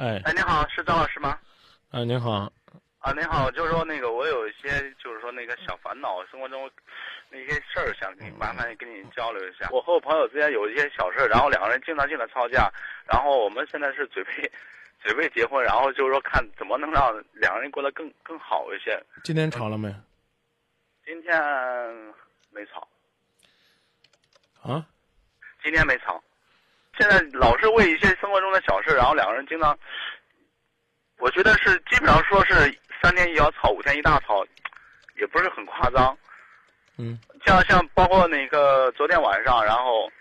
哎，哎，您好，是张老师吗？哎，您好，啊，您好，就是说那个我有一些就是说那个小烦恼，生活中那些事儿想跟你麻烦跟你交流一下。我和我朋友之间有一些小事儿，然后两个人经常性的吵架，然后我们现在是准备准备结婚，然后就是说看怎么能让两个人过得更更好一些。今天吵了没？今天没吵，啊，今天没吵，现在老是为一些生活中的小事，然后两个人经常，我觉得是基本上说是三天一小吵，五天一大吵，也不是很夸张。嗯，像像包括那个昨天晚上，然后，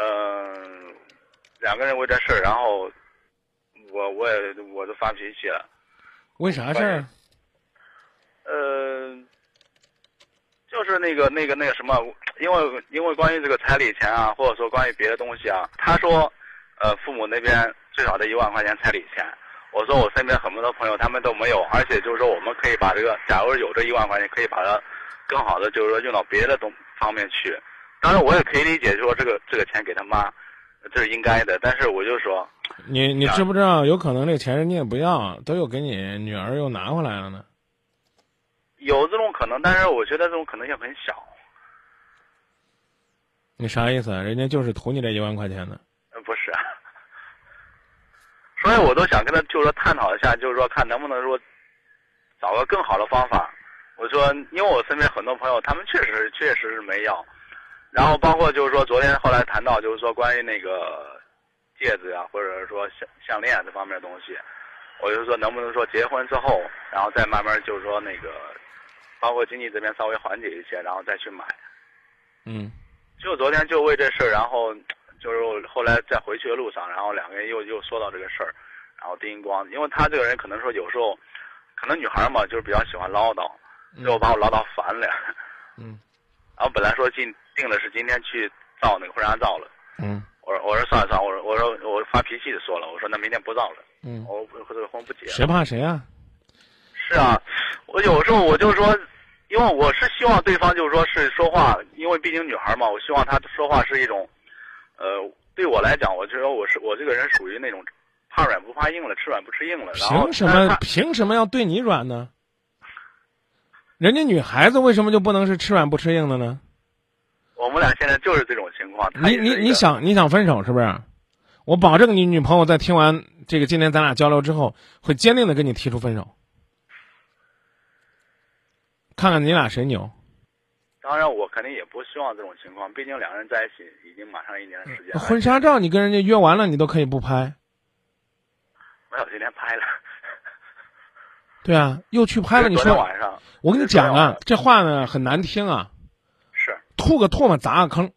嗯、两个人为这事儿，然后我我也我都发脾气了。为啥事儿？呃，就是那个那个那个什么，因为因为关于这个彩礼钱啊，或者说关于别的东西啊，他说，呃，父母那边最少得一万块钱彩礼钱。我说我身边很多朋友他们都没有，而且就是说我们可以把这个，假如有这一万块钱，可以把它更好的就是说用到别的东方面去。当然我也可以理解，就说这个这个钱给他妈，这是应该的。但是我就说，你你知不知道？有可能这个钱人家也不要，都又给你女儿又拿回来了呢。有这种可能，但是我觉得这种可能性很小。你啥意思啊？人家就是图你这一万块钱的。呃，不是，所以我都想跟他就是说探讨一下，就是说看能不能说找个更好的方法。我说，因为我身边很多朋友，他们确实确实是没要，然后包括就是说昨天后来谈到就是说关于那个戒指啊，或者是说项项链啊这方面的东西，我就说能不能说结婚之后，然后再慢慢就是说那个，包括经济这边稍微缓解一些，然后再去买。嗯，就昨天就为这事儿，然后就是后来在回去的路上，然后两个人又又说到这个事儿，然后丁光，因为他这个人可能说有时候，可能女孩嘛就是比较喜欢唠叨，最后把我唠叨烦了。嗯然后本来说今定的是今天去造那个婚纱照了，嗯我说我说算了算了，我说我说我发脾气的说了，我说那明天不造了，嗯，我我这个婚不结了。谁怕谁啊？是啊，我有时候我就说，因为我是希望对方就是说是说话，因为毕竟女孩嘛，我希望她说话是一种，呃，对我来讲，我觉得我是我这个人属于那种怕软不怕硬了，吃软不吃硬了。然后凭什么凭什么要对你软呢？人家女孩子为什么就不能是吃软不吃硬的呢？我们俩现在就是这种情况。你你你想你想分手是不是？我保证你女朋友在听完这个今天咱俩交流之后，会坚定的跟你提出分手。看看你俩谁牛。当然，我肯定也不希望这种情况，毕竟两个人在一起已经马上一年的时间了。婚纱照你跟人家约完了，你都可以不拍。没有，今天拍了。对啊，又去拍了。你说，晚上我跟你讲啊，这话呢很难听啊，是吐个唾沫砸个坑。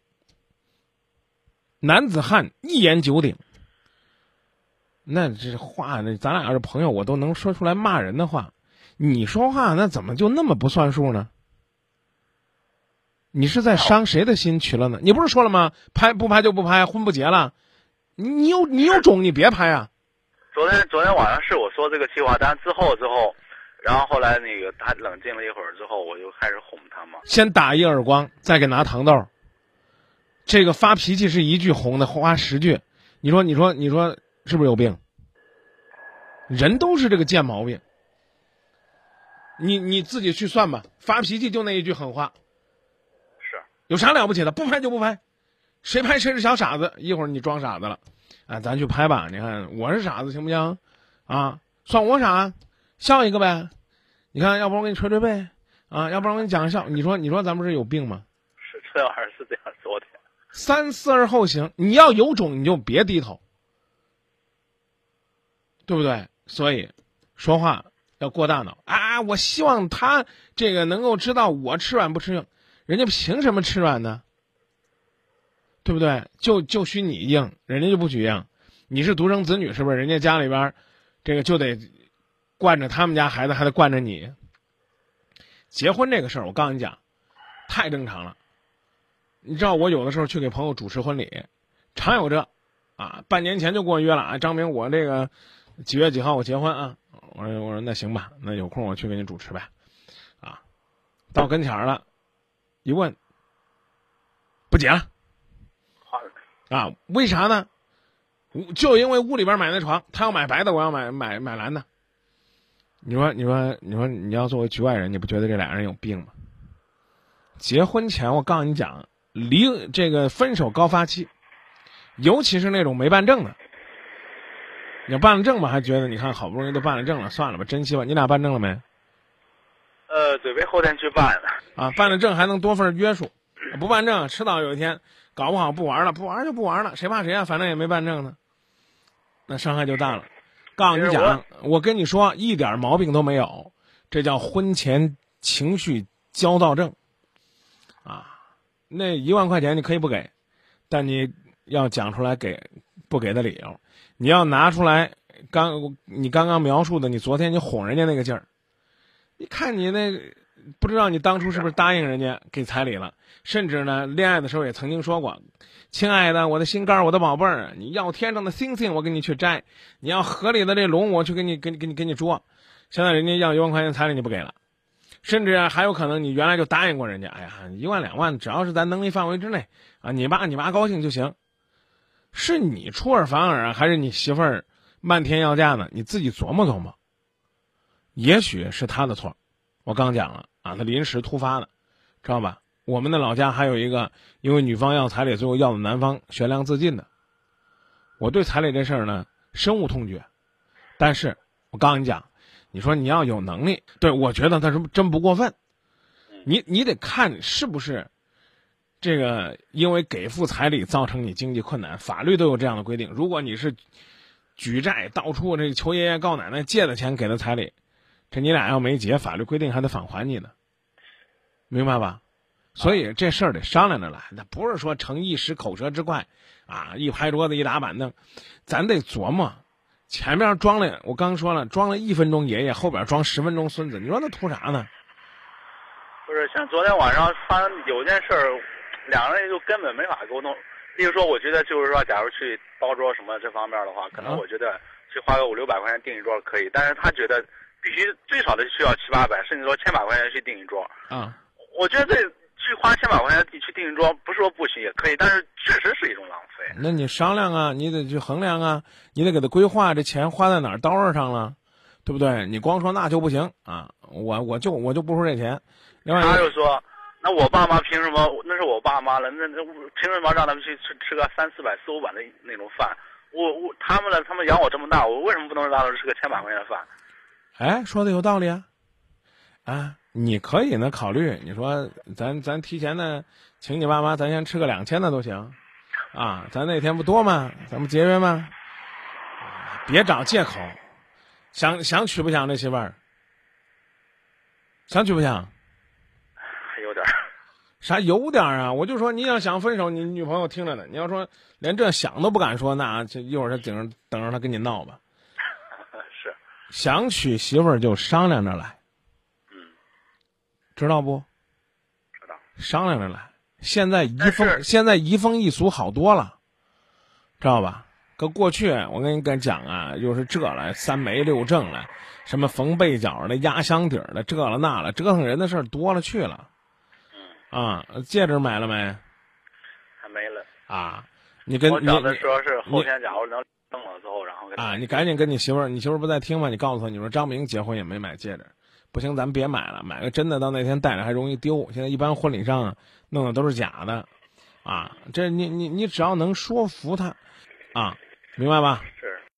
男子汉一言九鼎。那这话那，咱俩要是朋友，我都能说出来骂人的话。你说话那怎么就那么不算数呢？你是在伤谁的心去了呢？你不是说了吗？拍不拍就不拍，婚不结了。你你有你有种，你别拍啊！昨天昨天晚上是我说这个计划，但之后之后，然后后来那个他冷静了一会儿之后，我就开始哄他嘛。先打一耳光，再给拿糖豆。这个发脾气是一句哄的，花十句。你说，你说，你说，是不是有病？人都是这个贱毛病。你你自己去算吧，发脾气就那一句狠话，是有啥了不起的？不拍就不拍，谁拍谁是小傻子。一会儿你装傻子了，啊，咱去拍吧。你看我是傻子行不行？啊，算我傻，笑一个呗。你看，要不然我给你捶捶背，啊，要不然我给你讲个笑。你说，你说咱们是有病吗？是这玩意儿是这样说的。三思而后行。你要有种，你就别低头，对不对？所以，说话要过大脑啊！我希望他这个能够知道我吃软不吃硬，人家凭什么吃软呢？对不对？就就许你硬，人家就不许硬。你是独生子女，是不是？人家家里边这个就得惯着他们家孩子，还得惯着你。结婚这个事儿，我告诉你讲，太正常了。你知道我有的时候去给朋友主持婚礼，常有这，啊，半年前就给我约了啊，张明，我这个几月几号我结婚啊？我说我说那行吧，那有空我去给你主持呗，啊，到跟前儿了，一问，不结了啊？为啥呢？屋就因为屋里边买那床，他要买白的，我要买买买蓝的。你说，你说，你说，你要作为局外人，你不觉得这俩人有病吗？结婚前，我告诉你讲，离这个分手高发期，尤其是那种没办证的，你办了证吧，还觉得你看好不容易都办了证了，算了吧，珍惜吧。你俩办证了没？呃，准备后天去办了。啊，办了证还能多份约束，不办证，迟早有一天搞不好不玩了，不玩就不玩了，谁怕谁啊？反正也没办证呢，那伤害就大了。告诉你讲，我跟你说，一点毛病都没有，这叫婚前情绪焦躁症。啊，那一万块钱你可以不给，但你要讲出来给不给的理由，你要拿出来刚你刚刚描述的，你昨天你哄人家那个劲儿，你看你那不知道你当初是不是答应人家给彩礼了，甚至呢，恋爱的时候也曾经说过，亲爱的，我的心肝，我的宝贝儿，你要天上的星星，我给你去摘；你要河里的这龙，我去给你给你给你给你捉。现在人家要一万块钱彩礼，你不给了。甚至还有可能，你原来就答应过人家，哎呀，一万两万，只要是咱能力范围之内，啊，你爸你妈高兴就行。是你出尔反尔啊，还是你媳妇儿漫天要价呢？你自己琢磨琢磨。也许是他的错，我刚讲了啊，他临时突发的，知道吧？我们的老家还有一个，因为女方要彩礼，最后要的男方悬梁自尽的。我对彩礼这事儿呢，深恶痛绝，但是我告诉你讲。你说你要有能力，对我觉得他是真不过分。你你得看是不是这个，因为给付彩礼造成你经济困难，法律都有这样的规定。如果你是举债到处这求爷爷告奶奶借的钱给的彩礼，这你俩要没结，法律规定还得返还你呢，明白吧？所以这事儿得商量着来，那不是说逞一时口舌之快，啊，一拍桌子一打板凳，咱得琢磨。前面装了，我刚说了，装了一分钟爷爷，后边装十分钟孙子，你说那图啥呢？不是，像昨天晚上发生有件事儿，两个人就根本没法沟通。例如说，我觉得就是说，假如去包桌什么这方面的话，可能我觉得去花个五六百块钱订一桌可以，但是他觉得必须最少的需要七八百，甚至说千把块钱去订一桌。啊，我觉得这。去花千把块钱去订一桌，不是说不行也可以，但是确实是一种浪费。那你商量啊，你得去衡量啊，你得给他规划，这钱花在哪儿刀刃上了，对不对？你光说那就不行啊，我我就我就不出这钱。另外他就说，那我爸妈凭什么？那是我爸妈了，那那凭什么让他们去吃吃个三四百四五百的那种饭？我我他们呢？他们养我这么大，我为什么不能让他们吃个千把块钱的饭？哎，说的有道理啊，啊。你可以呢考虑，你说咱咱提前呢，请你爸妈，咱先吃个两千的都行，啊，咱那天不多吗？咱们节约吗？别找借口，想想娶不想这媳妇儿？想娶不想？啥有点啊？我就说你要想分手，你女朋友听着呢。你要说连这想都不敢说，那就一会儿他顶着等着他跟你闹吧。是。想娶媳妇儿就商量着来。嗯知道不？知道。商量着来。现在移风，现在移风易俗好多了，知道吧？搁过去，我跟你跟讲啊，又是这了，三媒六证了，什么缝被角的、压箱底的，这了那了，折腾人的事儿多了去了。嗯。啊，戒指买了没？还没了。啊，你跟你讲的说是后天，假如能弄了之后，然后啊，你赶紧跟你媳妇儿，你媳妇儿不在听吗？你告诉她，你说张明结婚也没买戒指。不行，咱别买了，买个真的到那天戴着还容易丢。现在一般婚礼上弄的都是假的，啊，这你你你只要能说服他，啊，明白吧？是。